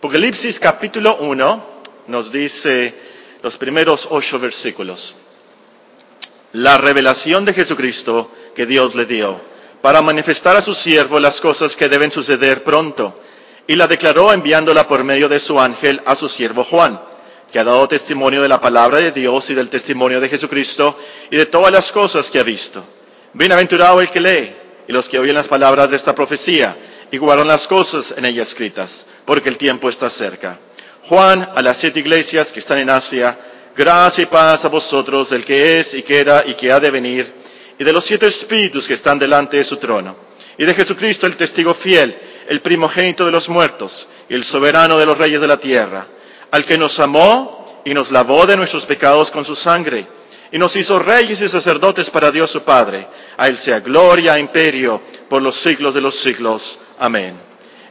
Apocalipsis capítulo 1 nos dice los primeros ocho versículos. La revelación de Jesucristo que Dios le dio para manifestar a su siervo las cosas que deben suceder pronto, y la declaró enviándola por medio de su ángel a su siervo Juan, que ha dado testimonio de la palabra de Dios y del testimonio de Jesucristo y de todas las cosas que ha visto. Bienaventurado el que lee y los que oyen las palabras de esta profecía y guardan las cosas en ella escritas, porque el tiempo está cerca. Juan, a las siete iglesias que están en Asia, gracia y paz a vosotros del que es y que era y que ha de venir, y de los siete espíritus que están delante de su trono, y de Jesucristo el testigo fiel, el primogénito de los muertos, y el soberano de los reyes de la tierra, al que nos amó y nos lavó de nuestros pecados con su sangre, y nos hizo reyes y sacerdotes para Dios su Padre. A él sea gloria, e imperio, por los siglos de los siglos. Amén.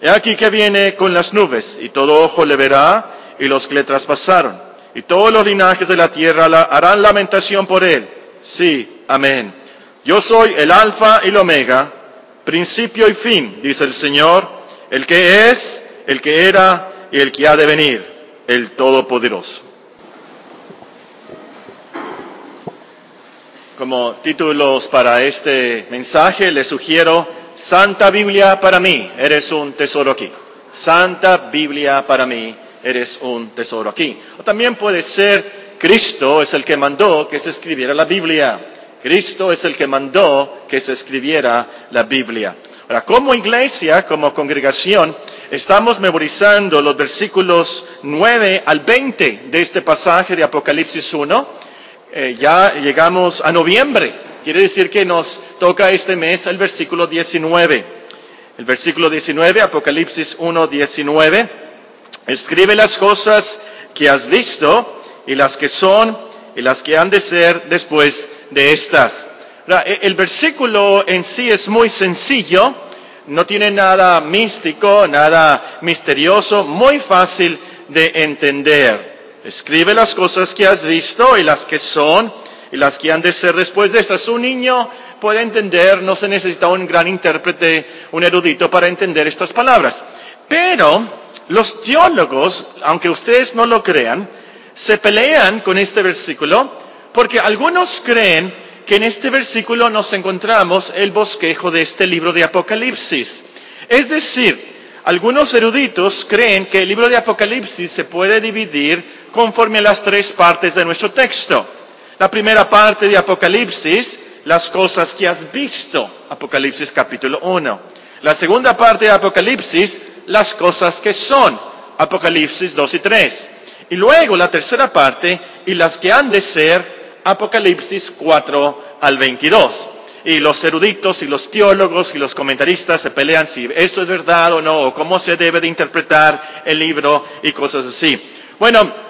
He aquí que viene con las nubes, y todo ojo le verá, y los que le traspasaron, y todos los linajes de la tierra harán lamentación por él. Sí, amén. Yo soy el alfa y el omega, principio y fin, dice el Señor, el que es, el que era y el que ha de venir, el Todopoderoso. Como títulos para este mensaje les sugiero Santa Biblia para mí, eres un tesoro aquí. Santa Biblia para mí, eres un tesoro aquí. O también puede ser Cristo es el que mandó que se escribiera la Biblia. Cristo es el que mandó que se escribiera la Biblia. Ahora, como iglesia, como congregación, estamos memorizando los versículos 9 al 20 de este pasaje de Apocalipsis 1. Eh, ya llegamos a noviembre. Quiere decir que nos toca este mes el versículo 19. El versículo 19, Apocalipsis 1, 19. Escribe las cosas que has visto y las que son y las que han de ser después de estas. E, el versículo en sí es muy sencillo, no tiene nada místico, nada misterioso, muy fácil de entender. Escribe las cosas que has visto y las que son y las que han de ser después de estas. Un niño puede entender, no se necesita un gran intérprete, un erudito para entender estas palabras. Pero los teólogos, aunque ustedes no lo crean, se pelean con este versículo porque algunos creen que en este versículo nos encontramos el bosquejo de este libro de Apocalipsis. Es decir, algunos eruditos creen que el libro de Apocalipsis se puede dividir conforme a las tres partes de nuestro texto. La primera parte de Apocalipsis, las cosas que has visto, Apocalipsis capítulo 1. La segunda parte de Apocalipsis, las cosas que son, Apocalipsis 2 y 3. Y luego la tercera parte, y las que han de ser, Apocalipsis 4 al 22. Y los eruditos y los teólogos y los comentaristas se pelean si esto es verdad o no, o cómo se debe de interpretar el libro y cosas así. Bueno,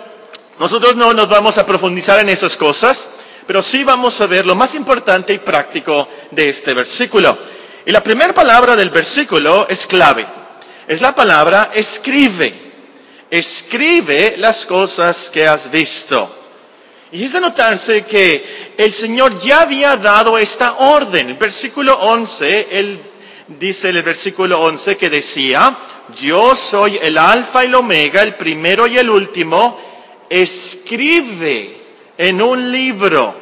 nosotros no nos vamos a profundizar en esas cosas, pero sí vamos a ver lo más importante y práctico de este versículo. Y la primera palabra del versículo es clave. Es la palabra escribe. Escribe las cosas que has visto. Y es de notarse que el Señor ya había dado esta orden. El versículo 11, Él dice en el versículo 11 que decía, yo soy el alfa y el omega, el primero y el último, escribe en un libro,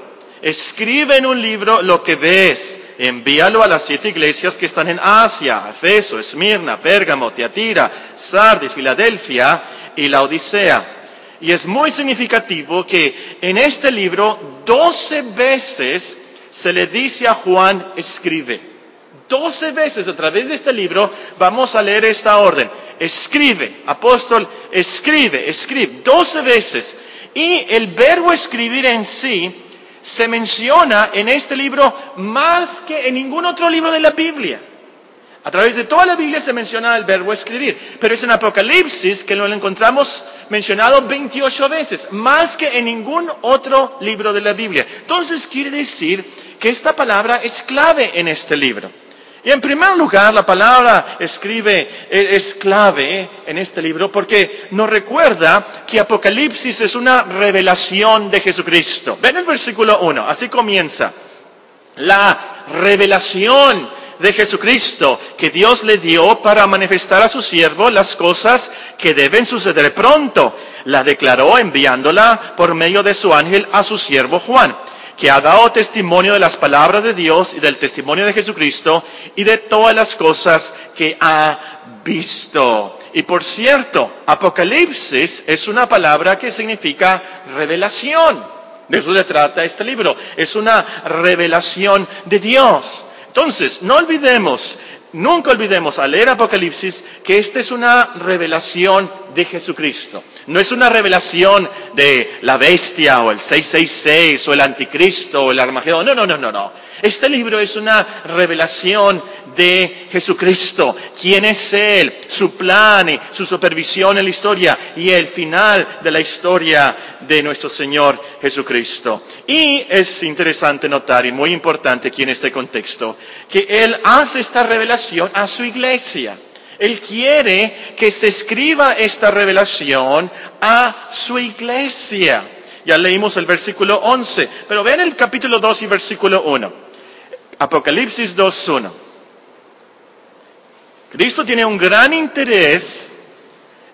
escribe en un libro lo que ves, envíalo a las siete iglesias que están en Asia, Efeso, Esmirna, Pérgamo, Teatira, Sardis, Filadelfia y la Odisea. Y es muy significativo que en este libro doce veces se le dice a Juan escribe. Doce veces a través de este libro vamos a leer esta orden. Escribe, apóstol, escribe, escribe. Doce veces. Y el verbo escribir en sí se menciona en este libro más que en ningún otro libro de la Biblia. A través de toda la Biblia se menciona el verbo escribir, pero es en Apocalipsis que lo encontramos mencionado 28 veces, más que en ningún otro libro de la Biblia. Entonces quiere decir que esta palabra es clave en este libro. Y en primer lugar, la palabra escribe eh, es clave en este libro porque nos recuerda que Apocalipsis es una revelación de Jesucristo. Ven el versículo 1, así comienza. La revelación de Jesucristo que Dios le dio para manifestar a su siervo las cosas que deben suceder pronto. La declaró enviándola por medio de su ángel a su siervo Juan, que ha dado testimonio de las palabras de Dios y del testimonio de Jesucristo y de todas las cosas que ha visto. Y por cierto, Apocalipsis es una palabra que significa revelación. De eso se trata este libro. Es una revelación de Dios. Entonces, no olvidemos, nunca olvidemos al leer Apocalipsis que esta es una revelación de Jesucristo. No es una revelación de la bestia o el 666 o el anticristo o el armagedón. No, no, no, no, no. Este libro es una revelación de Jesucristo, quién es Él, su plan y su supervisión en la historia y el final de la historia de nuestro Señor Jesucristo. Y es interesante notar, y muy importante aquí en este contexto, que Él hace esta revelación a su iglesia. Él quiere que se escriba esta revelación a su iglesia. Ya leímos el versículo 11, pero ven el capítulo 2 y versículo 1. Apocalipsis 2.1. Cristo tiene un gran interés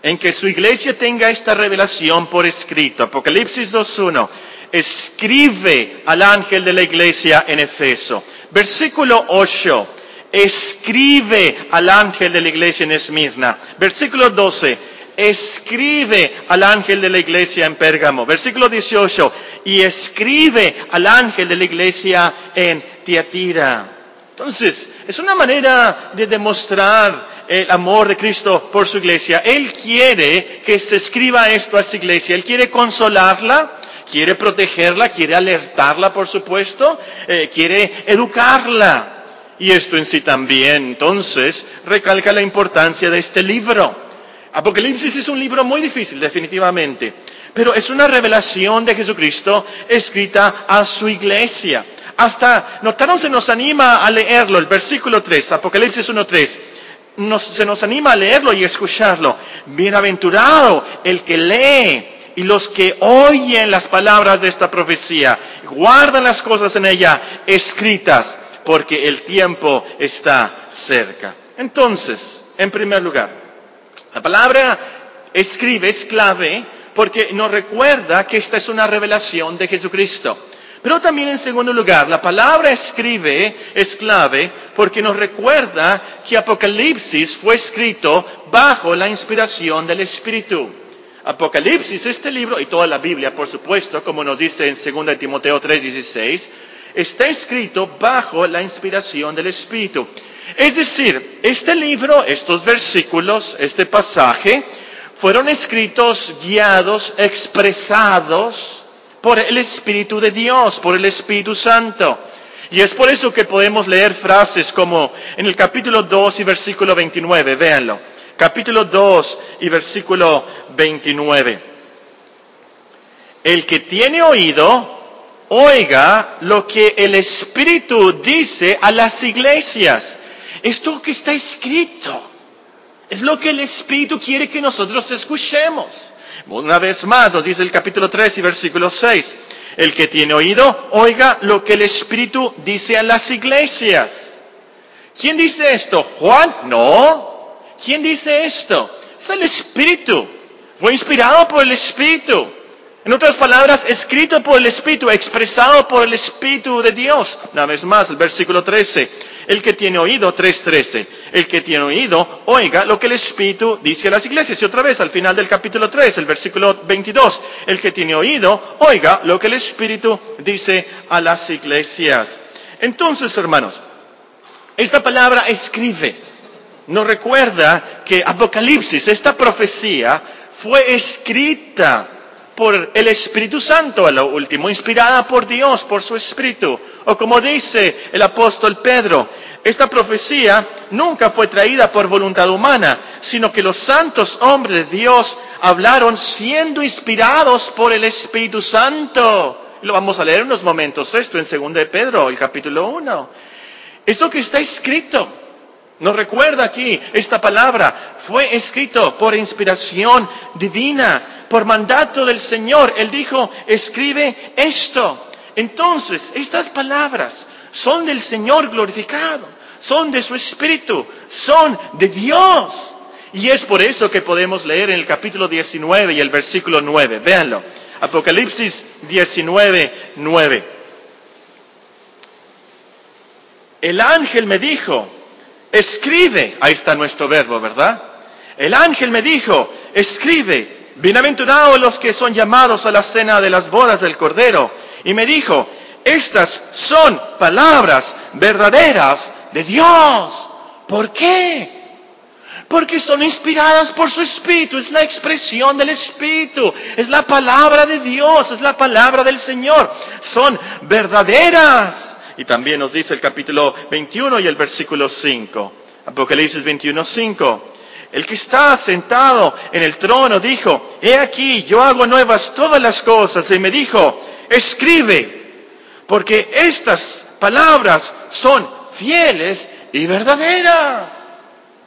en que su iglesia tenga esta revelación por escrito. Apocalipsis 2.1. Escribe al ángel de la iglesia en Efeso. Versículo 8. Escribe al ángel de la iglesia en Esmirna. Versículo 12. Escribe al ángel de la iglesia en Pérgamo. Versículo 18. Y escribe al ángel de la iglesia en Tiatira. Entonces, es una manera de demostrar el amor de Cristo por su iglesia. Él quiere que se escriba esto a su iglesia. Él quiere consolarla, quiere protegerla, quiere alertarla, por supuesto, eh, quiere educarla. Y esto en sí también, entonces, recalca la importancia de este libro. Apocalipsis es un libro muy difícil, definitivamente, pero es una revelación de Jesucristo escrita a su iglesia. Hasta, notaron, se nos anima a leerlo, el versículo 3, Apocalipsis 1.3. se nos anima a leerlo y escucharlo. Bienaventurado el que lee y los que oyen las palabras de esta profecía, guardan las cosas en ella escritas, porque el tiempo está cerca. Entonces, en primer lugar, la palabra escribe es clave porque nos recuerda que esta es una revelación de Jesucristo. Pero también en segundo lugar, la palabra escribe es clave porque nos recuerda que Apocalipsis fue escrito bajo la inspiración del Espíritu. Apocalipsis, este libro, y toda la Biblia, por supuesto, como nos dice en 2 Timoteo 3:16, está escrito bajo la inspiración del Espíritu. Es decir, este libro, estos versículos, este pasaje, fueron escritos, guiados, expresados, por el Espíritu de Dios, por el Espíritu Santo. Y es por eso que podemos leer frases como en el capítulo 2 y versículo 29, véanlo. Capítulo 2 y versículo 29. El que tiene oído, oiga lo que el Espíritu dice a las iglesias. Esto que está escrito es lo que el Espíritu quiere que nosotros escuchemos. Una vez más nos dice el capítulo 3 y versículo 6. El que tiene oído, oiga lo que el Espíritu dice a las iglesias. ¿Quién dice esto? ¿Juan? No. ¿Quién dice esto? Es el Espíritu. Fue inspirado por el Espíritu. En otras palabras, escrito por el Espíritu, expresado por el Espíritu de Dios. Una vez más, el versículo 13. El que tiene oído, 3.13, el que tiene oído, oiga lo que el Espíritu dice a las iglesias. Y otra vez, al final del capítulo 3, el versículo 22, el que tiene oído, oiga lo que el Espíritu dice a las iglesias. Entonces, hermanos, esta palabra escribe. Nos recuerda que Apocalipsis, esta profecía, fue escrita por el Espíritu Santo a lo último, inspirada por Dios, por su Espíritu. O como dice el apóstol Pedro, esta profecía nunca fue traída por voluntad humana, sino que los santos hombres de Dios hablaron siendo inspirados por el Espíritu Santo. Lo vamos a leer unos momentos esto en 2 de Pedro, el capítulo 1. Esto que está escrito, nos recuerda aquí esta palabra, fue escrito por inspiración divina por mandato del Señor. Él dijo, escribe esto. Entonces, estas palabras son del Señor glorificado, son de su espíritu, son de Dios. Y es por eso que podemos leer en el capítulo 19 y el versículo 9. Véanlo. Apocalipsis 19, 9. El ángel me dijo, escribe, ahí está nuestro verbo, ¿verdad? El ángel me dijo, escribe, bienaventurados los que son llamados a la cena de las bodas del Cordero. Y me dijo, estas son palabras verdaderas de Dios. ¿Por qué? Porque son inspiradas por su Espíritu, es la expresión del Espíritu, es la palabra de Dios, es la palabra del Señor. Son verdaderas. Y también nos dice el capítulo 21 y el versículo 5. Apocalipsis 21, 5. El que está sentado en el trono dijo, he aquí, yo hago nuevas todas las cosas. Y me dijo, escribe, porque estas palabras son fieles y verdaderas.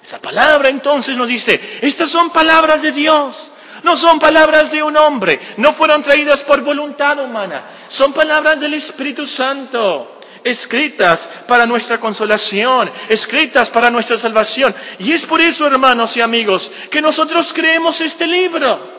Esa palabra entonces nos dice, estas son palabras de Dios, no son palabras de un hombre, no fueron traídas por voluntad humana, son palabras del Espíritu Santo escritas para nuestra consolación, escritas para nuestra salvación. Y es por eso, hermanos y amigos, que nosotros creemos este libro.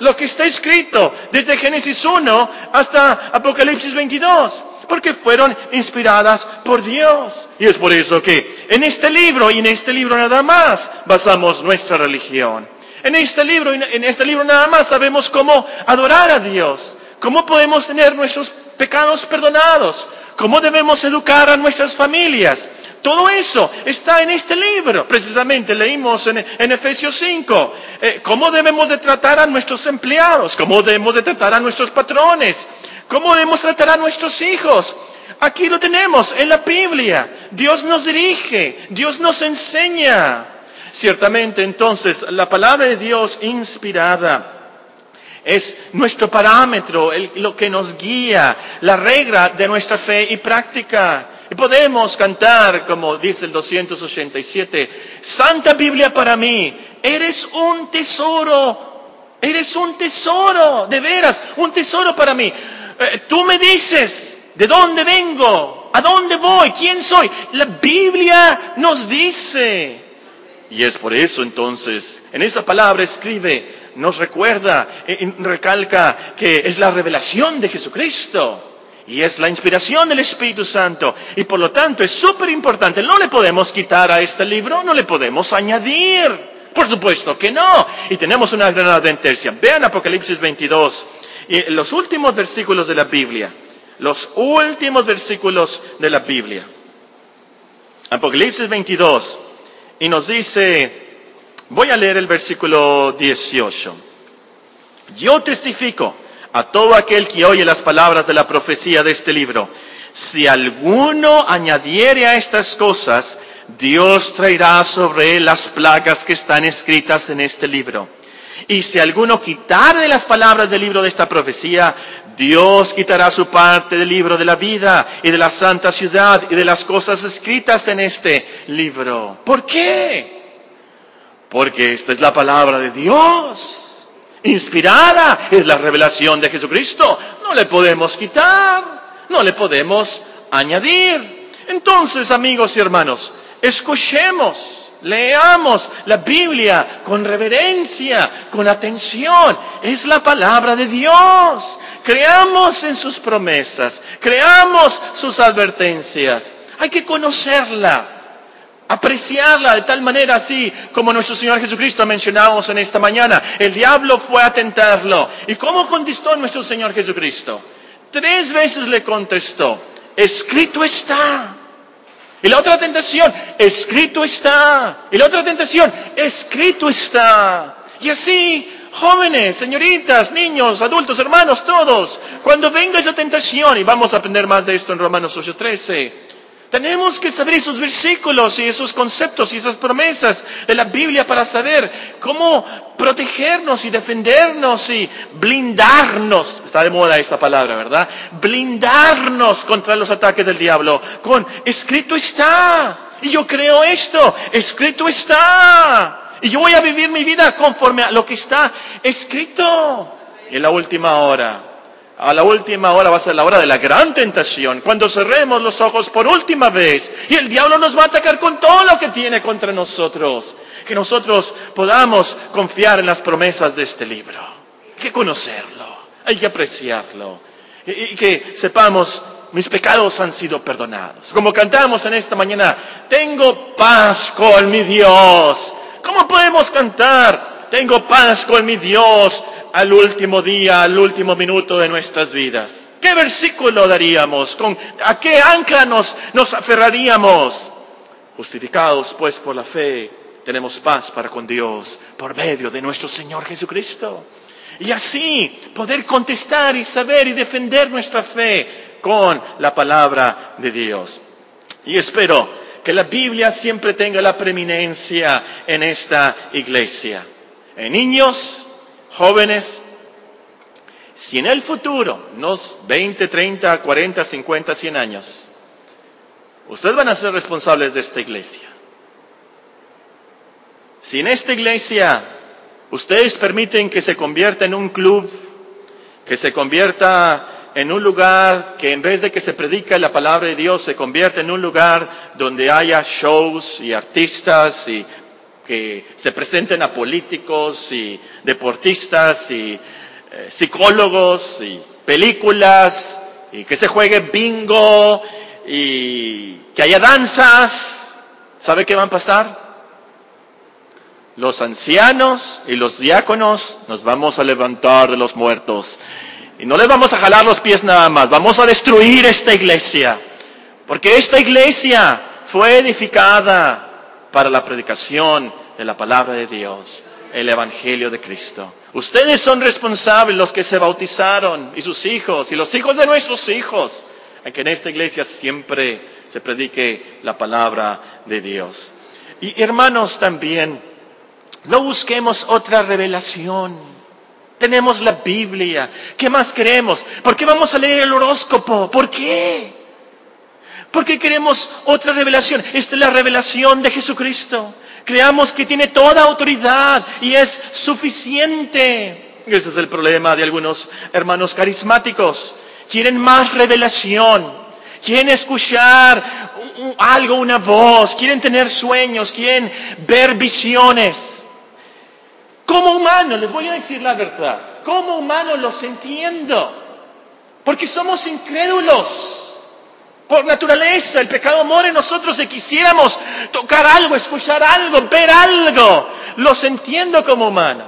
Lo que está escrito desde Génesis 1 hasta Apocalipsis 22 porque fueron inspiradas por Dios. Y es por eso que en este libro y en este libro nada más basamos nuestra religión. En este libro en este libro nada más sabemos cómo adorar a Dios, cómo podemos tener nuestros pecados perdonados, cómo debemos educar a nuestras familias. Todo eso está en este libro. Precisamente leímos en, Efesios 5 eh, cómo debemos de tratar a nuestros empleados, cómo debemos de tratar a nuestros patrones, cómo debemos tratar a nuestros hijos. Aquí lo tenemos en la Biblia. Dios nos dirige, Dios nos enseña. Ciertamente entonces la palabra de Dios inspirada es nuestro parámetro, lo que nos guía, la regla de nuestra fe y práctica. Y podemos cantar, como dice el 287, Santa Biblia para mí, eres un tesoro, eres un tesoro, de veras, un tesoro para mí. Eh, tú me dices, ¿de dónde vengo? ¿A dónde voy? ¿Quién soy? La Biblia nos dice. Y es por eso entonces, en esa palabra escribe, nos recuerda, y recalca que es la revelación de Jesucristo. Y es la inspiración del Espíritu Santo. Y por lo tanto es súper importante. No le podemos quitar a este libro, no le podemos añadir. Por supuesto que no. Y tenemos una gran advertencia. Vean Apocalipsis 22. Y los últimos versículos de la Biblia. Los últimos versículos de la Biblia. Apocalipsis 22. Y nos dice, Voy a leer el versículo 18. Yo testifico a todo aquel que oye las palabras de la profecía de este libro. Si alguno añadiere a estas cosas, Dios traerá sobre él las plagas que están escritas en este libro. Y si alguno quitare las palabras del libro de esta profecía, Dios quitará su parte del libro de la vida y de la santa ciudad y de las cosas escritas en este libro. ¿Por qué? Porque esta es la palabra de Dios. Inspirada es la revelación de Jesucristo. No le podemos quitar, no le podemos añadir. Entonces, amigos y hermanos, escuchemos, leamos la Biblia con reverencia, con atención. Es la palabra de Dios. Creamos en sus promesas, creamos sus advertencias. Hay que conocerla apreciarla de tal manera así como nuestro Señor Jesucristo mencionamos en esta mañana. El diablo fue a tentarlo. ¿Y cómo contestó nuestro Señor Jesucristo? Tres veces le contestó, escrito está. Y la otra tentación, escrito está. Y la otra tentación, escrito está. Y así, jóvenes, señoritas, niños, adultos, hermanos, todos, cuando venga esa tentación, y vamos a aprender más de esto en Romanos 8:13, tenemos que saber esos versículos y esos conceptos y esas promesas de la Biblia para saber cómo protegernos y defendernos y blindarnos. Está de moda esta palabra, ¿verdad? Blindarnos contra los ataques del diablo. Con escrito está. Y yo creo esto. Escrito está. Y yo voy a vivir mi vida conforme a lo que está escrito. En la última hora, a la última hora va a ser la hora de la gran tentación, cuando cerremos los ojos por última vez y el diablo nos va a atacar con todo lo que tiene contra nosotros. Que nosotros podamos confiar en las promesas de este libro. Hay que conocerlo, hay que apreciarlo y, que sepamos mis pecados han sido perdonados. Como cantamos en esta mañana, tengo paz con mi Dios. ¿Cómo podemos cantar? Tengo paz con mi Dios al último día, al último minuto de nuestras vidas. ¿Qué versículo daríamos? ¿Con, ¿A qué ancla nos, nos aferraríamos? Justificados pues por la fe, tenemos paz para con Dios por medio de nuestro Señor Jesucristo. Y así poder contestar y saber y defender nuestra fe con la palabra de Dios. Y espero que la Biblia siempre tenga la preeminencia en esta iglesia. En niños, jóvenes, si en el futuro, unos 20, 30, 40, 50, 100 años, ustedes van a ser responsables de esta iglesia. Si en esta iglesia ustedes permiten que se convierta en un club, que se convierta en un lugar que en vez de que se predica la palabra de Dios, se convierta en un lugar donde haya shows y artistas y que se presenten a políticos y deportistas y eh, psicólogos y películas y que se juegue bingo y que haya danzas. ¿Sabe qué va a pasar? Los ancianos y los diáconos nos vamos a levantar de los muertos y no les vamos a jalar los pies nada más, vamos a destruir esta iglesia, porque esta iglesia fue edificada para la predicación de la palabra de Dios, el Evangelio de Cristo. Ustedes son responsables, los que se bautizaron, y sus hijos, y los hijos de nuestros hijos, en que en esta iglesia siempre se predique la palabra de Dios. Y hermanos también, no busquemos otra revelación. Tenemos la Biblia. ¿Qué más queremos? ¿Por qué vamos a leer el horóscopo? ¿Por qué? Porque queremos otra revelación. Esta es la revelación de Jesucristo. Creamos que tiene toda autoridad y es suficiente. Ese es el problema de algunos hermanos carismáticos. Quieren más revelación. Quieren escuchar algo, una voz. Quieren tener sueños. Quieren ver visiones. Como humano, les voy a decir la verdad. Como humano los entiendo. Porque somos incrédulos. Por naturaleza, el pecado mora en nosotros y quisiéramos tocar algo, escuchar algo, ver algo. Los entiendo como humano.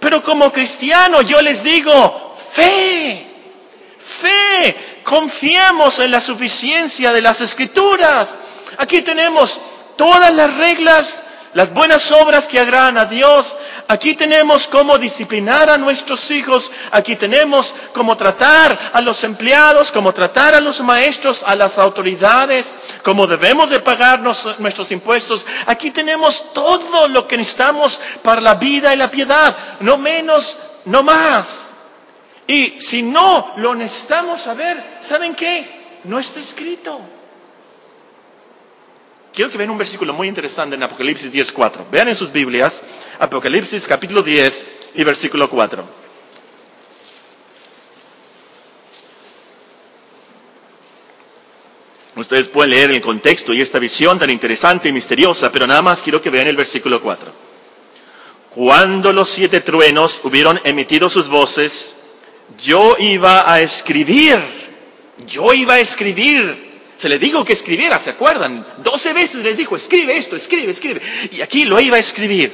Pero como cristiano yo les digo, fe, fe, confiamos en la suficiencia de las escrituras. Aquí tenemos todas las reglas las buenas obras que agradan a Dios. Aquí tenemos cómo disciplinar a nuestros hijos. Aquí tenemos cómo tratar a los empleados, cómo tratar a los maestros, a las autoridades, cómo debemos de pagarnos nuestros impuestos. Aquí tenemos todo lo que necesitamos para la vida y la piedad. No menos, no más. Y si no lo necesitamos saber, ¿saben qué? No está escrito. Quiero que vean un versículo muy interesante en Apocalipsis 10.4. Vean en sus Biblias, Apocalipsis capítulo 10 y versículo 4. Ustedes pueden leer el contexto y esta visión tan interesante y misteriosa, pero nada más quiero que vean el versículo 4. Cuando los siete truenos hubieron emitido sus voces, yo iba a escribir, yo iba a escribir se le dijo que escribiera, ¿se acuerdan? Doce veces les dijo, escribe esto, escribe, escribe. Y aquí lo iba a escribir.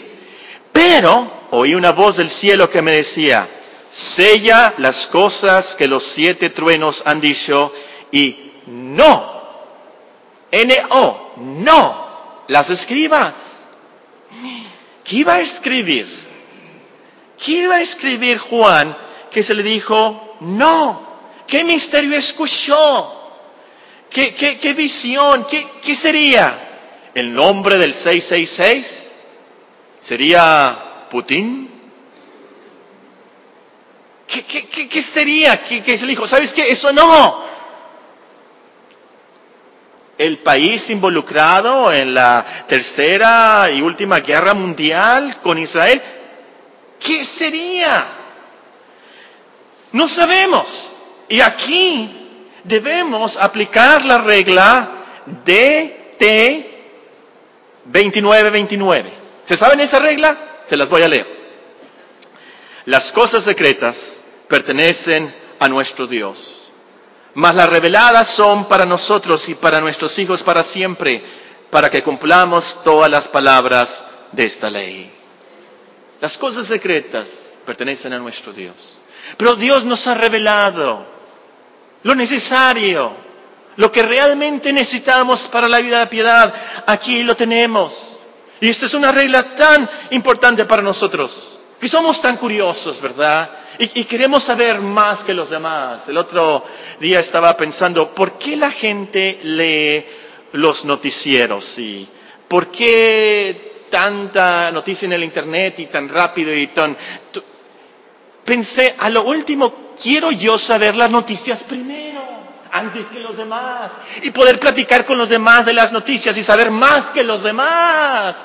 Pero oí una voz del cielo que me decía, sella las cosas que los siete truenos han dicho y no, N-O, no, las escribas. ¿Qué iba a escribir? ¿Qué iba a escribir Juan que se le dijo no? ¿Qué misterio escuchó? ¿Qué, visión? ¿Qué, sería? ¿El nombre del 666? ¿Sería Putin? ¿Qué, sería? ¿Qué, se dijo? ¿Sabes qué? Eso no. El país involucrado en la tercera y última guerra mundial con Israel. ¿Qué sería? No sabemos. Y aquí debemos aplicar la regla DT 29-29. ¿Se saben esa regla? Se las voy a leer. Las cosas secretas pertenecen a nuestro Dios, mas las reveladas son para nosotros y para nuestros hijos para siempre, para que cumplamos todas las palabras de esta ley. Las cosas secretas pertenecen a nuestro Dios. Pero Dios nos ha revelado lo necesario, lo que realmente necesitamos para la vida de piedad. Aquí lo tenemos. Y esta es una regla tan importante para nosotros, que somos tan curiosos, ¿verdad? Y, queremos saber más que los demás. El otro día estaba pensando, ¿por qué la gente lee los noticieros? ¿Y por qué tanta noticia en el Internet y tan rápido y tan... Pensé, a lo último, quiero yo saber las noticias primero, antes que los demás, y poder platicar con los demás de las noticias y saber más que los demás.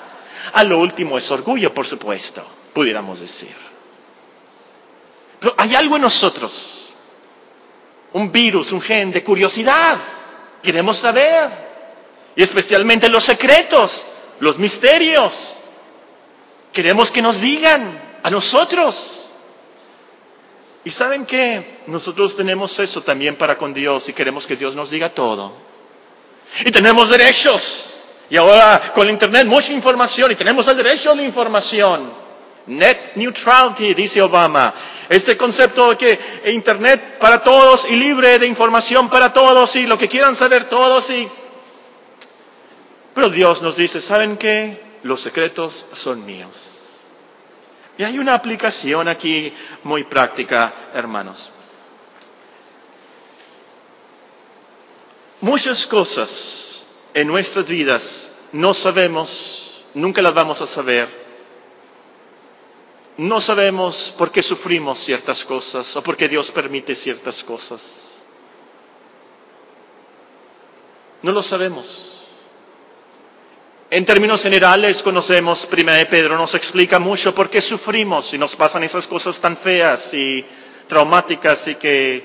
A lo último es orgullo, por supuesto, pudiéramos decir. Pero hay algo en nosotros, un virus, un gen de curiosidad. Queremos saber, y especialmente los secretos, los misterios. Queremos que nos digan a nosotros. Y saben que nosotros tenemos eso también para con Dios y queremos que Dios nos diga todo. Y tenemos derechos. Y ahora con Internet mucha información y tenemos el derecho a la información. Net neutrality, dice Obama. Este concepto de que Internet para todos y libre de información para todos y lo que quieran saber todos y pero Dios nos dice, ¿saben qué? Los secretos son míos. Y hay una aplicación aquí muy práctica, hermanos. Muchas cosas en nuestras vidas no sabemos, nunca las vamos a saber. No sabemos por qué sufrimos ciertas cosas o por qué Dios permite ciertas cosas. No lo sabemos. En términos generales conocemos, Primera de Pedro nos explica mucho por qué sufrimos y nos pasan esas cosas tan feas y traumáticas y que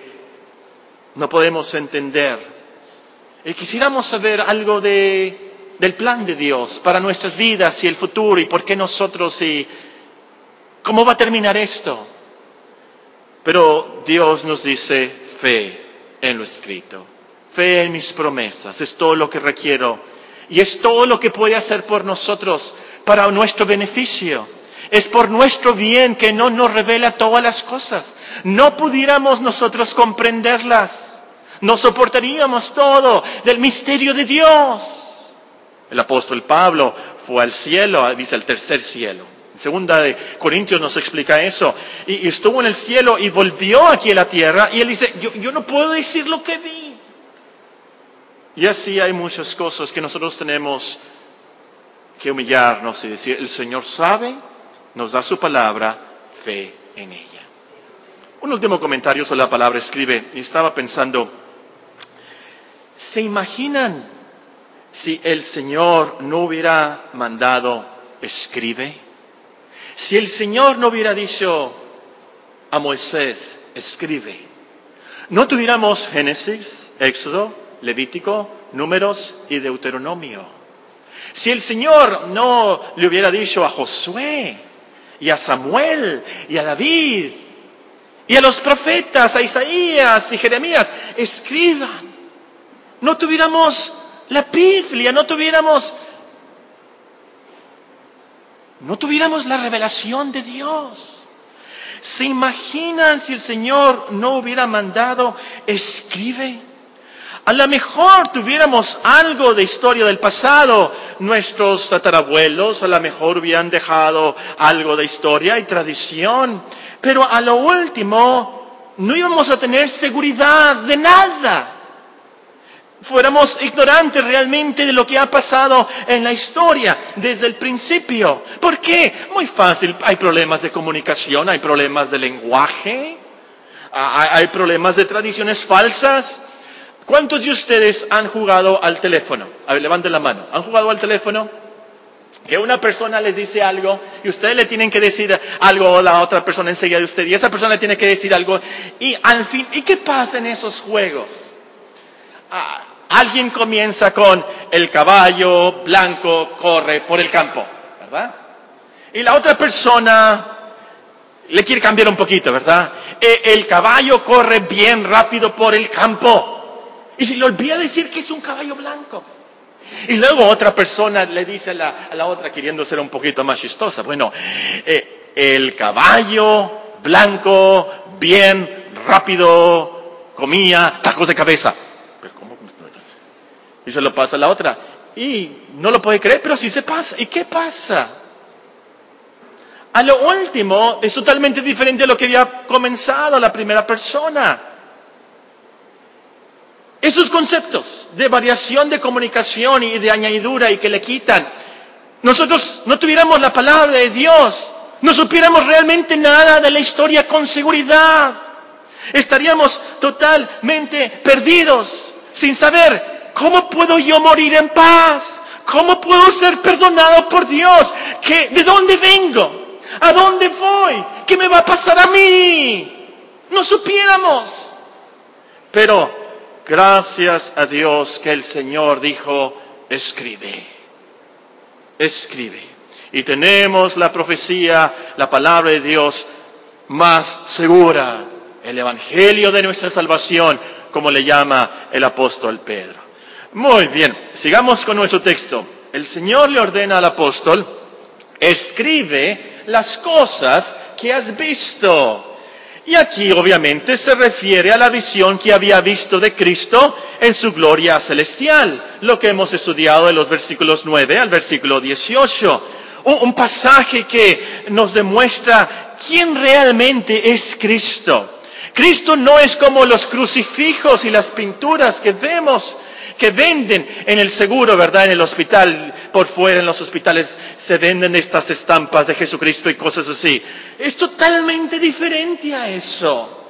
no podemos entender. Y quisiéramos saber algo de, del plan de Dios para nuestras vidas y el futuro y por qué nosotros y cómo va a terminar esto. Pero Dios nos dice fe en lo escrito, fe en mis promesas, es todo lo que requiero y es todo lo que puede hacer por nosotros para nuestro beneficio. Es por nuestro bien que no nos revela todas las cosas. No pudiéramos nosotros comprenderlas. No soportaríamos todo del misterio de Dios. El apóstol Pablo fue al cielo, dice el tercer cielo. En segunda de Corintios nos explica eso. Y, estuvo en el cielo y volvió aquí a la tierra y él dice, yo no puedo decir lo que vi. Y así hay muchas cosas que nosotros tenemos que humillarnos y decir, el Señor sabe, nos da su palabra, fe en ella. Un último comentario sobre la palabra escribe, y estaba pensando, ¿se imaginan si el Señor no hubiera mandado escribe? Si el Señor no hubiera dicho a Moisés, escribe, ¿no tuviéramos Génesis, Éxodo, Levítico, Números y Deuteronomio. Si el Señor no le hubiera dicho a Josué y a Samuel y a David y a los profetas, a Isaías y Jeremías, escriban, no tuviéramos la Biblia, no tuviéramos, no tuviéramos la revelación de Dios. ¿Se imaginan si el Señor no hubiera mandado, escribe? A lo mejor tuviéramos algo de historia del pasado. Nuestros tatarabuelos a lo mejor hubieran dejado algo de historia y tradición. Pero a lo último no íbamos a tener seguridad de nada. Fuéramos ignorantes realmente de lo que ha pasado en la historia desde el principio. ¿Por qué? Muy fácil. Hay problemas de comunicación, hay problemas de lenguaje, hay problemas de tradiciones falsas. ¿Cuántos de ustedes han jugado al teléfono? A ver, levanten la mano. ¿Han jugado al teléfono? Que una persona les dice algo y ustedes le tienen que decir algo a la otra persona enseguida de usted y esa persona tiene que decir algo y al fin, ¿y qué pasa en esos juegos? Ah, alguien comienza con el caballo blanco corre por el campo, ¿verdad? Y la otra persona le quiere cambiar un poquito, ¿verdad? E, el caballo corre bien rápido por el campo. Y se le olvida decir que es un caballo blanco. Y luego otra persona le dice a la, otra, queriendo ser un poquito más chistosa, bueno, eh, el caballo blanco, bien, rápido, comía tacos de cabeza. Pero ¿cómo? Y se lo pasa a la otra. Y no lo puede creer, pero sí se pasa. ¿Y qué pasa? A lo último es totalmente diferente a lo que había comenzado la primera persona. Esos conceptos de variación de comunicación y de añadidura y que le quitan, nosotros no tuviéramos la palabra de Dios, no supiéramos realmente nada de la historia con seguridad, estaríamos totalmente perdidos, sin saber cómo puedo yo morir en paz, cómo puedo ser perdonado por Dios, de dónde vengo, ¿A dónde voy? ¿Qué me va a pasar a mí? No supiéramos. Pero gracias a Dios que el Señor dijo, escribe, escribe. Y tenemos la profecía, la palabra de Dios más segura, el Evangelio de nuestra salvación, como le llama el apóstol Pedro. Muy bien, sigamos con nuestro texto. El Señor le ordena al apóstol, escribe las cosas que has visto. Y aquí obviamente se refiere a la visión que había visto de Cristo en su gloria celestial, lo que hemos estudiado en los versículos 9 al versículo 18. Un, pasaje que nos demuestra quién realmente es Cristo. Cristo no es como los crucifijos y las pinturas que vemos, que venden en el seguro, ¿verdad? En el hospital, por fuera en los hospitales se venden estas estampas de Jesucristo y cosas así. Es totalmente diferente a eso.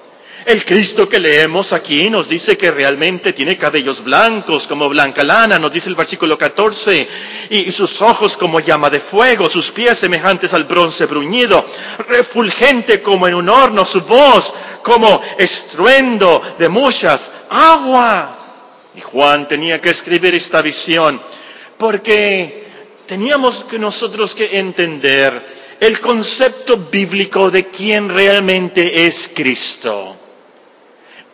El Cristo que leemos aquí nos dice que realmente tiene cabellos blancos como blanca lana, nos dice el versículo 14, y, sus ojos como llama de fuego, sus pies semejantes al bronce bruñido, refulgente como en un horno, su voz como estruendo de muchas aguas. Y Juan tenía que escribir esta visión porque teníamos que nosotros que entender el concepto bíblico de quién realmente es Cristo.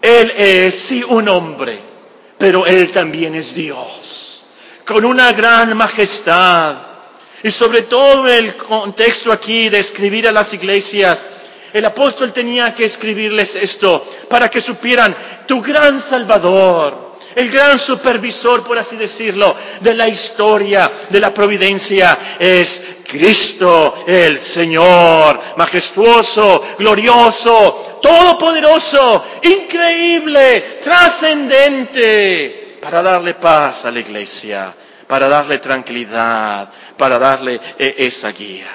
Él es sí un hombre, pero Él también es Dios, con una gran majestad. Y sobre todo el contexto aquí de escribir a las iglesias, el apóstol tenía que escribirles esto para que supieran, tu gran Salvador, el gran supervisor, por así decirlo, de la historia, de la providencia, es Cristo el Señor, majestuoso, glorioso, todopoderoso, increíble, trascendente, para darle paz a la iglesia, para darle tranquilidad, para darle eh, esa guía.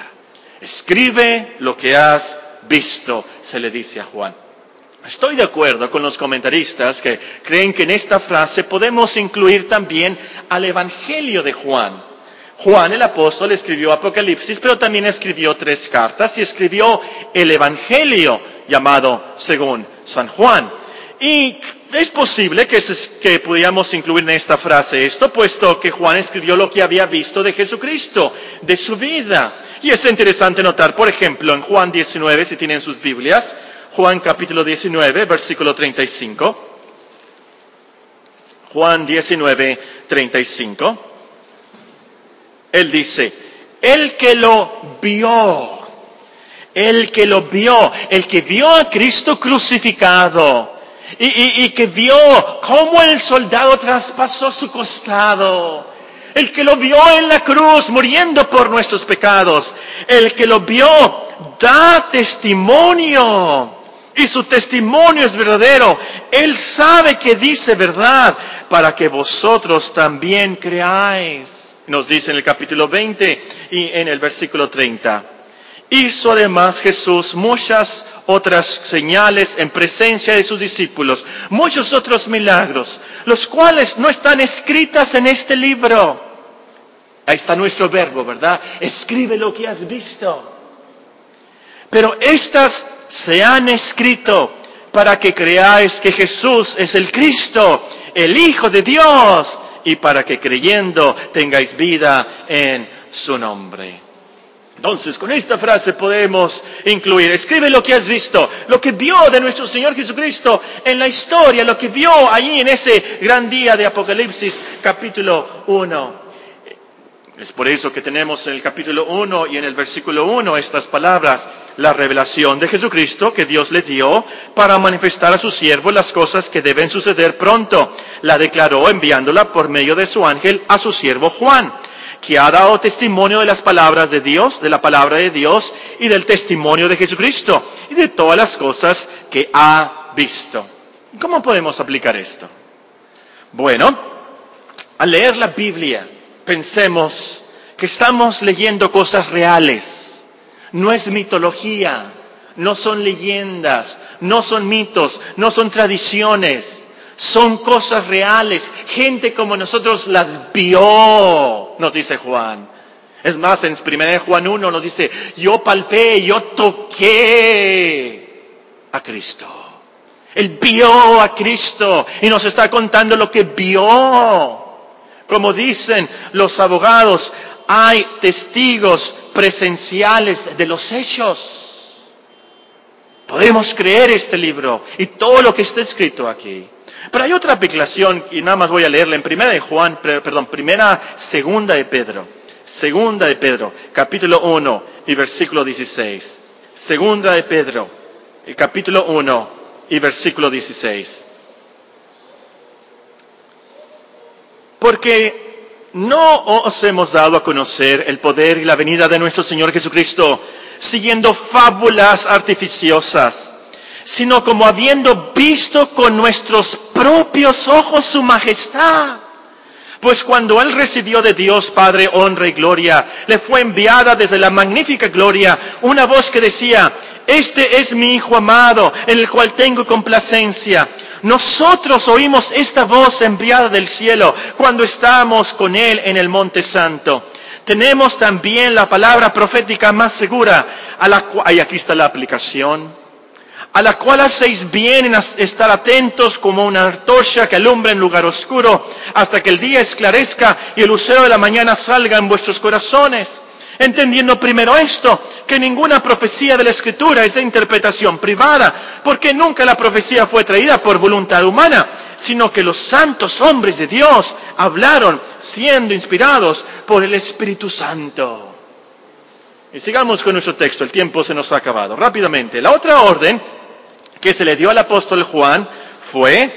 Escribe lo que has visto, se le dice a Juan. Estoy de acuerdo con los comentaristas que creen que en esta frase podemos incluir también al Evangelio de Juan. Juan el apóstol escribió Apocalipsis, pero también escribió tres cartas y escribió el Evangelio llamado según San Juan. Y es posible que, que pudiéramos incluir en esta frase esto, puesto que Juan escribió lo que había visto de Jesucristo, de su vida. Y es interesante notar, por ejemplo, en Juan 19, si tienen sus Biblias, Juan capítulo 19, versículo 35. Juan 19, 35. Él dice, el que lo vio, el que lo vio, el que vio a Cristo crucificado y, y que vio cómo el soldado traspasó su costado, el que lo vio en la cruz muriendo por nuestros pecados, el que lo vio da testimonio y su testimonio es verdadero. Él sabe que dice verdad para que vosotros también creáis. Nos dice en el capítulo 20 y en el versículo 30. Hizo además Jesús muchas otras señales en presencia de sus discípulos, muchos otros milagros, los cuales no están escritas en este libro. Ahí está nuestro verbo, ¿verdad? Escribe lo que has visto. Pero estas se han escrito para que creáis que Jesús es el Cristo, el Hijo de Dios, y para que creyendo tengáis vida en su nombre. Entonces, con esta frase podemos incluir, escribe lo que has visto, lo que vio de nuestro Señor Jesucristo en la historia, lo que vio allí en ese gran día de Apocalipsis capítulo 1. Es por eso que tenemos en el capítulo 1 y en el versículo 1 estas palabras, la revelación de Jesucristo que Dios le dio para manifestar a su siervo las cosas que deben suceder pronto. La declaró enviándola por medio de su ángel a su siervo Juan que ha dado testimonio de las palabras de Dios, de la palabra de Dios y del testimonio de Jesucristo y de todas las cosas que ha visto. ¿Cómo podemos aplicar esto? Bueno, al leer la Biblia, pensemos que estamos leyendo cosas reales. No es mitología, no son leyendas, no son mitos, no son tradiciones son cosas reales. Gente como nosotros las vio, nos dice Juan. Es más, en 1 Juan 1 nos dice, yo palpé, yo toqué a Cristo. Él vio a Cristo y nos está contando lo que vio. Como dicen los abogados, hay testigos presenciales de los hechos. Podemos creer este libro y todo lo que está escrito aquí. Pero hay otra aplicación, y nada más voy a leerla en primera de Juan, perdón, primera, segunda de Pedro. Segunda de Pedro, capítulo 1 y versículo 16. Segunda de Pedro, el capítulo 1 y versículo 16. Porque no os hemos dado a conocer el poder y la venida de nuestro Señor Jesucristo siguiendo fábulas artificiosas sino como habiendo visto con nuestros propios ojos su majestad. Pues cuando Él recibió de Dios Padre honra y gloria, le fue enviada desde la magnífica gloria una voz que decía, este es mi Hijo amado, en el cual tengo complacencia. Nosotros oímos esta voz enviada del cielo cuando estábamos con Él en el Monte Santo. Tenemos también la palabra profética más segura, a la cual, y aquí está la aplicación, a la cual hacéis bien en estar atentos como una antorcha que alumbra en lugar oscuro, hasta que el día esclarezca y el lucero de la mañana salga en vuestros corazones. Entendiendo primero esto, que ninguna profecía de la Escritura es de interpretación privada, porque nunca la profecía fue traída por voluntad humana, sino que los santos hombres de Dios hablaron siendo inspirados por el Espíritu Santo. Y sigamos con nuestro texto, el tiempo se nos ha acabado. Rápidamente, la otra orden que se le dio al apóstol Juan fue,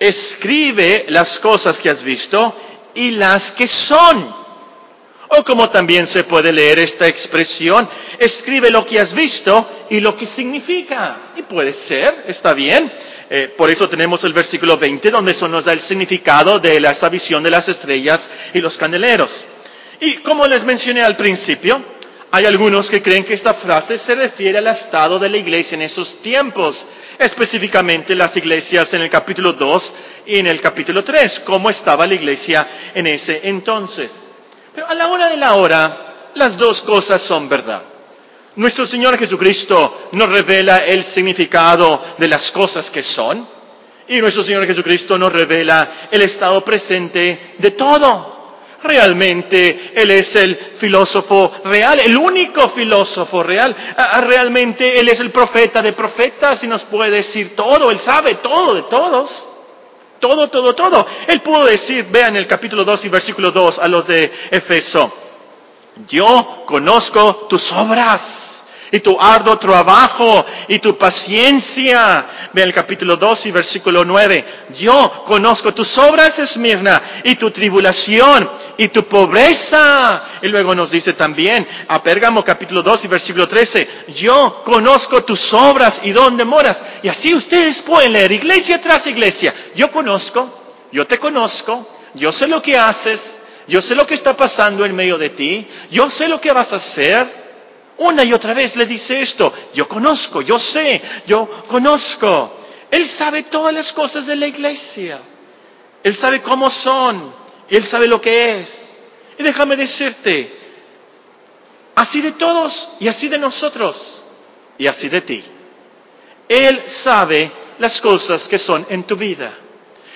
escribe las cosas que has visto y las que son. O como también se puede leer esta expresión, escribe lo que has visto y lo que significa. Y puede ser, está bien. Eh, por eso tenemos el versículo 20 donde eso nos da el significado de esa visión de las estrellas y los candeleros. Y como les mencioné al principio, hay algunos que creen que esta frase se refiere al estado de la iglesia en esos tiempos, específicamente las iglesias en el capítulo 2 y en el capítulo 3, cómo estaba la iglesia en ese entonces. Pero a la hora de la hora, las dos cosas son verdad. Nuestro Señor Jesucristo nos revela el significado de las cosas que son y nuestro Señor Jesucristo nos revela el estado presente de todo. Realmente Él es el filósofo real, el único filósofo real. Ah, ah, realmente Él es el profeta de profetas y nos puede decir todo, Él sabe todo de todos. Todo, todo, todo. Él pudo decir, vean el capítulo 2 y versículo 2 a los de Efeso, yo conozco tus obras y tu arduo trabajo y tu paciencia. Ve el capítulo 2 y versículo 9. Yo conozco tus obras, Esmirna, y tu tribulación y tu pobreza. Y luego nos dice también a Pérgamo capítulo 2 y versículo 13. Yo conozco tus obras y dónde moras. Y así ustedes pueden leer iglesia tras iglesia. Yo conozco, yo te conozco, yo sé lo que haces, yo sé lo que está pasando en medio de ti, yo sé lo que vas a hacer. Una y otra vez le dice esto, yo conozco, yo sé, yo conozco. Él sabe todas las cosas de la iglesia. Él sabe cómo son. Él sabe lo que es. Y déjame decirte, así de todos y así de nosotros y así de ti. Él sabe las cosas que son en tu vida.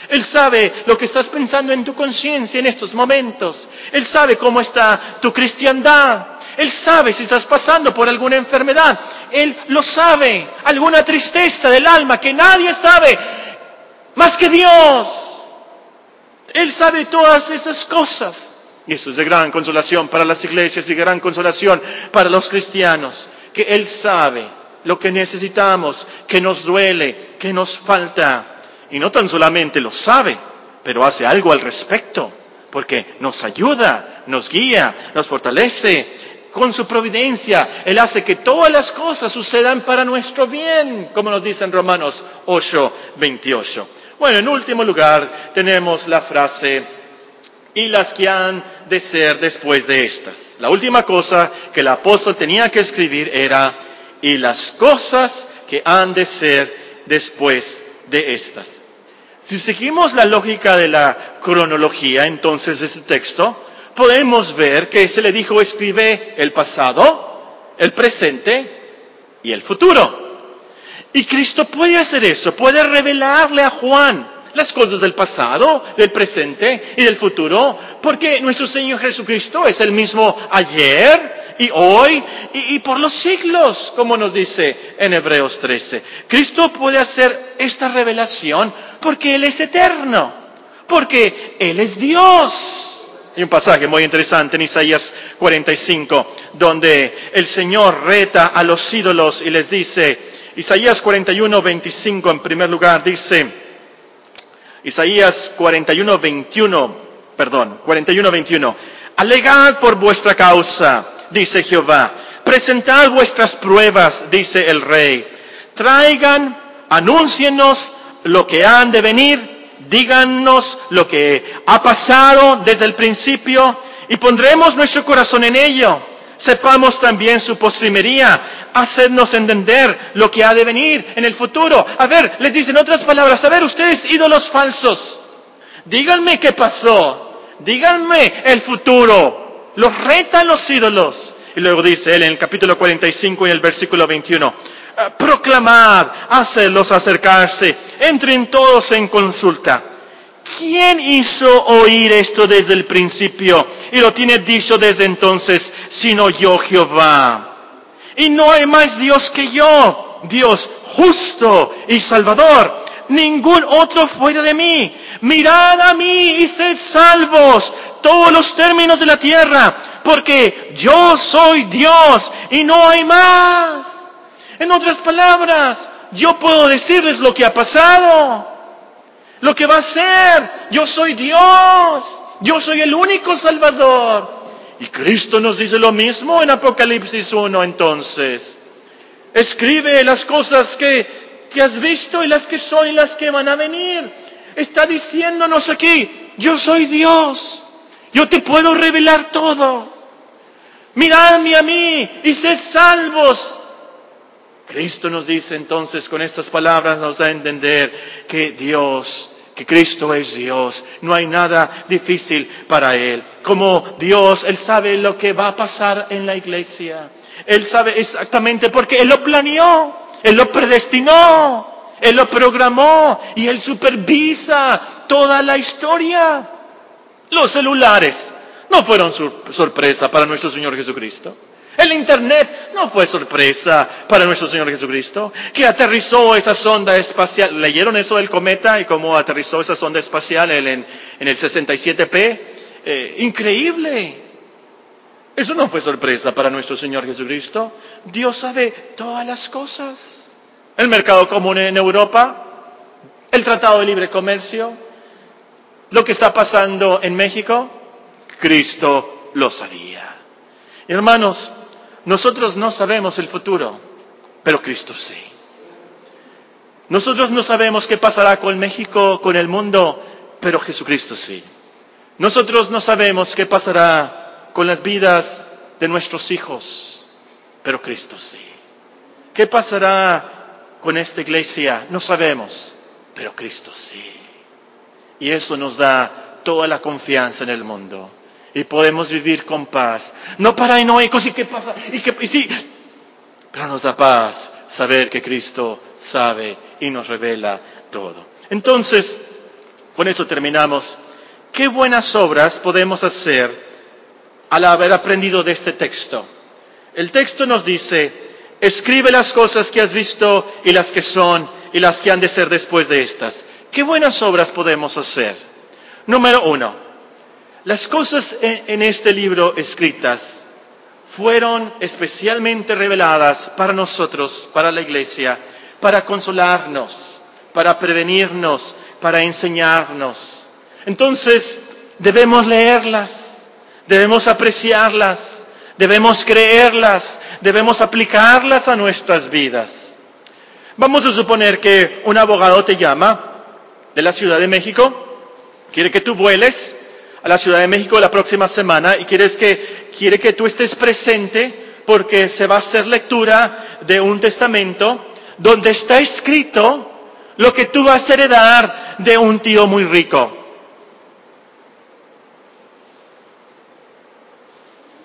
Él sabe lo que estás pensando en tu conciencia en estos momentos. Él sabe cómo está tu cristiandad. Él sabe si estás pasando por alguna enfermedad. Él lo sabe. Alguna tristeza del alma que nadie sabe más que Dios. Él sabe todas esas cosas. Y eso es de gran consolación para las iglesias y gran consolación para los cristianos. Que Él sabe lo que necesitamos, que nos duele, que nos falta. Y no tan solamente lo sabe, pero hace algo al respecto, porque nos ayuda, nos guía, nos fortalece. Con su providencia, Él hace que todas las cosas sucedan para nuestro bien, como nos dice en Romanos 8, 28. Bueno, en último lugar tenemos la frase, y las que han de ser después de estas. La última cosa que el apóstol tenía que escribir era, y las cosas que han de ser después de estas. Si seguimos la lógica de la cronología, entonces, este texto, podemos ver que se le dijo escribe el pasado, el presente y el futuro. Y Cristo puede hacer eso, puede revelarle a Juan las cosas del pasado, del presente y del futuro, porque nuestro Señor Jesucristo es el mismo ayer y hoy y, y, por los siglos, como nos dice en Hebreos 13. Cristo puede hacer esta revelación porque Él es eterno, porque Él es Dios. Hay un pasaje muy interesante en Isaías 45, donde el Señor reta a los ídolos y les dice, Isaías 41, 25 en primer lugar dice, Isaías 41, 21, perdón, 41, 21, alegad por vuestra causa, dice Jehová, presentad vuestras pruebas, dice el rey, traigan, anúncienos lo que han de venir, díganos lo que ha pasado desde el principio y pondremos nuestro corazón en ello. Sepamos también su postrimería, hacednos entender lo que ha de venir en el futuro. A ver, les dicen otras palabras, a ver, ustedes ídolos falsos, díganme qué pasó, díganme el futuro. Los retan los ídolos. Y luego dice él en el capítulo 45 y el versículo 21, proclamad, hacedlos acercarse, entren todos en consulta. ¿Quién hizo oír esto desde el principio y lo tiene dicho desde entonces, sino yo Jehová? Y no hay más Dios que yo, Dios justo y salvador, ningún otro fuera de mí. Mirad a mí y sed salvos todos los términos de la tierra, porque yo soy Dios y no hay más. En otras palabras, yo puedo decirles lo que ha pasado, lo que va a ser. Yo soy Dios, yo soy el único Salvador. Y Cristo nos dice lo mismo en Apocalipsis 1 entonces. Escribe las cosas que, que has visto y las que son y las que van a venir. Está diciéndonos aquí, yo soy Dios, yo te puedo revelar todo. Miradme a mí y sed salvos. Cristo nos dice entonces con estas palabras, nos da a entender que Dios, que Cristo es Dios, no hay nada difícil para Él. Como Dios, Él sabe lo que va a pasar en la iglesia. Él sabe exactamente porque Él lo planeó, Él lo predestinó, Él lo programó y Él supervisa toda la historia. Los celulares no fueron sorpresa para nuestro Señor Jesucristo. El Internet no fue sorpresa para nuestro Señor Jesucristo, que aterrizó esa sonda espacial. ¿Leyeron eso del cometa y cómo aterrizó esa sonda espacial en, el 67P? Eh, increíble. Eso no fue sorpresa para nuestro Señor Jesucristo. Dios sabe todas las cosas. El mercado común en Europa, el Tratado de Libre Comercio, lo que está pasando en México, Cristo lo sabía. Hermanos, nosotros no sabemos el futuro, pero Cristo sí. Nosotros no sabemos qué pasará con México, con el mundo, pero Jesucristo sí. Nosotros no sabemos qué pasará con las vidas de nuestros hijos, pero Cristo sí. ¿Qué pasará con esta iglesia? No sabemos, pero Cristo sí. Y eso nos da toda la confianza en el mundo. Y podemos vivir con paz. No paranoicos y qué pasa, y, qué, y sí, pero nos da paz saber que Cristo sabe y nos revela todo. Entonces, con eso terminamos. ¿Qué buenas obras podemos hacer al haber aprendido de este texto? El texto nos dice, escribe las cosas que has visto y las que son y las que han de ser después de estas. ¿Qué buenas obras podemos hacer? Número uno, las cosas en este libro escritas fueron especialmente reveladas para nosotros, para la iglesia, para consolarnos, para prevenirnos, para enseñarnos. Entonces, debemos leerlas, debemos apreciarlas, debemos creerlas, debemos aplicarlas a nuestras vidas. Vamos a suponer que un abogado te llama de la Ciudad de México, quiere que tú vueles a la Ciudad de México la próxima semana y quieres que, quiere que tú estés presente porque se va a hacer lectura de un testamento donde está escrito lo que tú vas a heredar de un tío muy rico.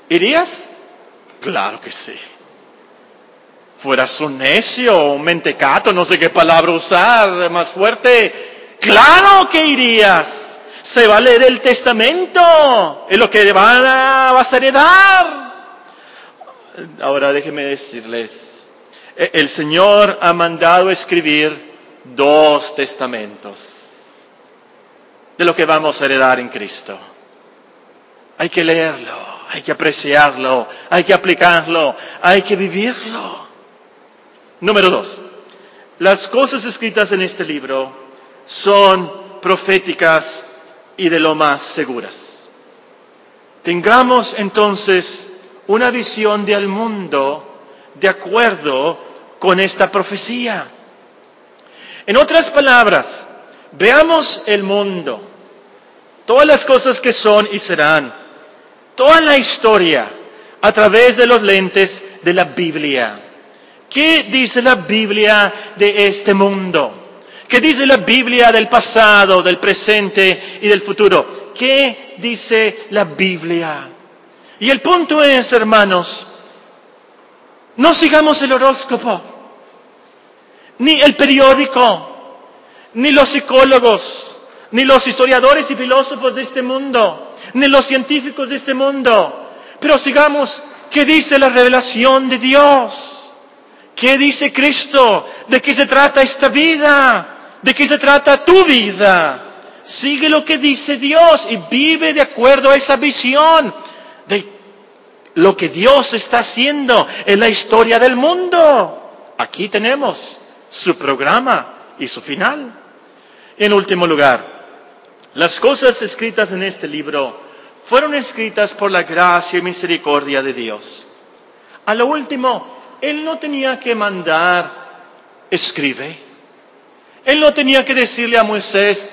¿Irías? Claro que sí. Fueras un necio, un mentecato, no sé qué palabra usar, más fuerte. Claro que irías. Se va a leer el testamento, es lo que van a, vas a heredar. Ahora déjenme decirles, e, el Señor ha mandado escribir dos testamentos de lo que vamos a heredar en Cristo. Hay que leerlo, hay que apreciarlo, hay que aplicarlo, hay que vivirlo. Número dos, las cosas escritas en este libro son proféticas y de lo más seguras. Tengamos entonces una visión del mundo de acuerdo con esta profecía. En otras palabras, veamos el mundo, todas las cosas que son y serán, toda la historia a través de los lentes de la Biblia. ¿Qué dice la Biblia de este mundo? ¿Qué dice la Biblia del pasado, del presente y del futuro? ¿Qué dice la Biblia? Y el punto es, hermanos, no sigamos el horóscopo ni el periódico, ni los psicólogos, ni los historiadores y filósofos de este mundo, ni los científicos de este mundo. Pero sigamos, ¿qué dice la revelación de Dios? ¿Qué dice Cristo? ¿De qué se trata esta vida? ¿De qué se trata tu vida? Sigue lo que dice Dios y vive de acuerdo a esa visión de lo que Dios está haciendo en la historia del mundo. Aquí tenemos su programa y su final. En último lugar, las cosas escritas en este libro fueron escritas por la gracia y misericordia de Dios. A lo último, Él no tenía que mandar, escribe. Él no tenía que decirle a Moisés,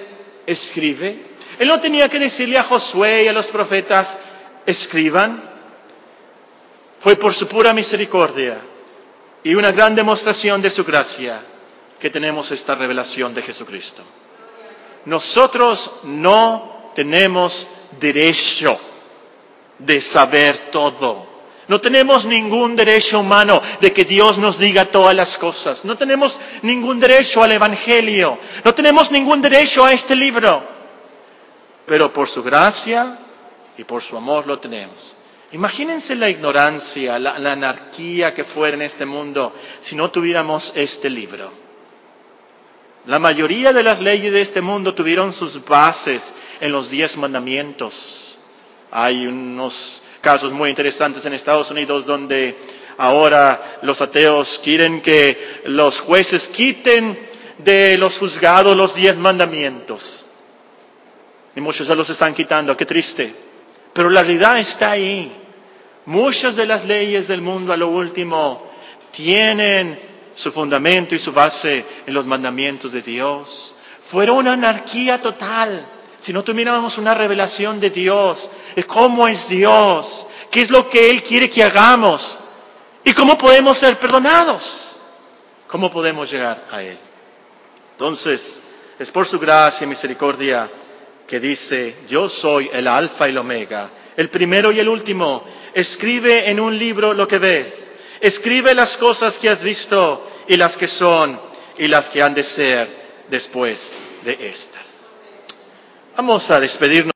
escribe. Él no tenía que decirle a Josué y a los profetas, escriban. Fue por su pura misericordia y una gran demostración de su gracia que tenemos esta revelación de Jesucristo. Nosotros no tenemos derecho de saber todo. No tenemos ningún derecho humano de que Dios nos diga todas las cosas. No tenemos ningún derecho al Evangelio. No tenemos ningún derecho a este libro. Pero por su gracia y por su amor lo tenemos. Imagínense la ignorancia, la, anarquía que fuera en este mundo si no tuviéramos este libro. La mayoría de las leyes de este mundo tuvieron sus bases en los diez mandamientos. Hay unos casos muy interesantes en Estados Unidos donde ahora los ateos quieren que los jueces quiten de los juzgados los diez mandamientos. Y muchos se los están quitando, qué triste. Pero la realidad está ahí. Muchas de las leyes del mundo a lo último tienen su fundamento y su base en los mandamientos de Dios. Fueron una anarquía total. Si no tuviéramos una revelación de Dios, de cómo es Dios, qué es lo que Él quiere que hagamos y cómo podemos ser perdonados, cómo podemos llegar a Él. Entonces, es por su gracia y misericordia que dice, yo soy el alfa y el omega, el primero y el último. Escribe en un libro lo que ves. Escribe las cosas que has visto y las que son y las que han de ser después de estas. Vamos a despedirnos.